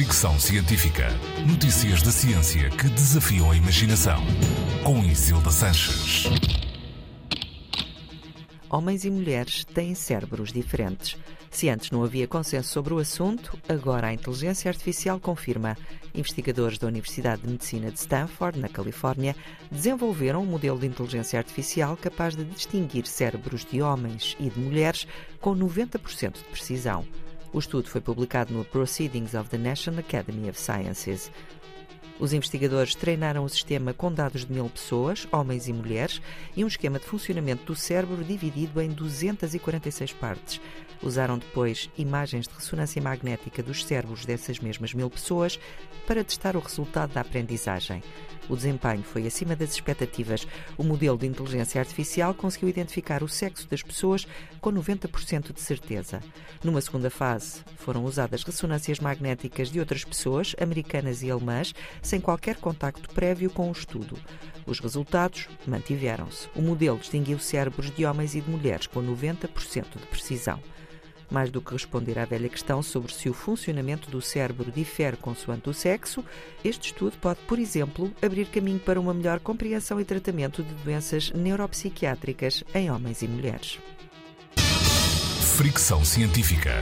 Fricção Científica. Notícias da ciência que desafiam a imaginação. Com Isilda Sanches. Homens e mulheres têm cérebros diferentes. Se antes não havia consenso sobre o assunto, agora a inteligência artificial confirma. Investigadores da Universidade de Medicina de Stanford, na Califórnia, desenvolveram um modelo de inteligência artificial capaz de distinguir cérebros de homens e de mulheres com 90% de precisão. O estudo foi publicado no Proceedings of the National Academy of Sciences. Os investigadores treinaram o sistema com dados de mil pessoas, homens e mulheres, e um esquema de funcionamento do cérebro dividido em 246 partes. Usaram depois imagens de ressonância magnética dos cérebros dessas mesmas mil pessoas para testar o resultado da aprendizagem. O desempenho foi acima das expectativas. O modelo de inteligência artificial conseguiu identificar o sexo das pessoas com 90% de certeza. Numa segunda fase, foram usadas ressonâncias magnéticas de outras pessoas, americanas e alemãs, sem qualquer contacto prévio com o estudo. Os resultados mantiveram-se. O modelo distinguiu cérebros de homens e de mulheres com 90% de precisão. Mais do que responder à velha questão sobre se o funcionamento do cérebro difere consoante o sexo, este estudo pode, por exemplo, abrir caminho para uma melhor compreensão e tratamento de doenças neuropsiquiátricas em homens e mulheres. Fricção científica.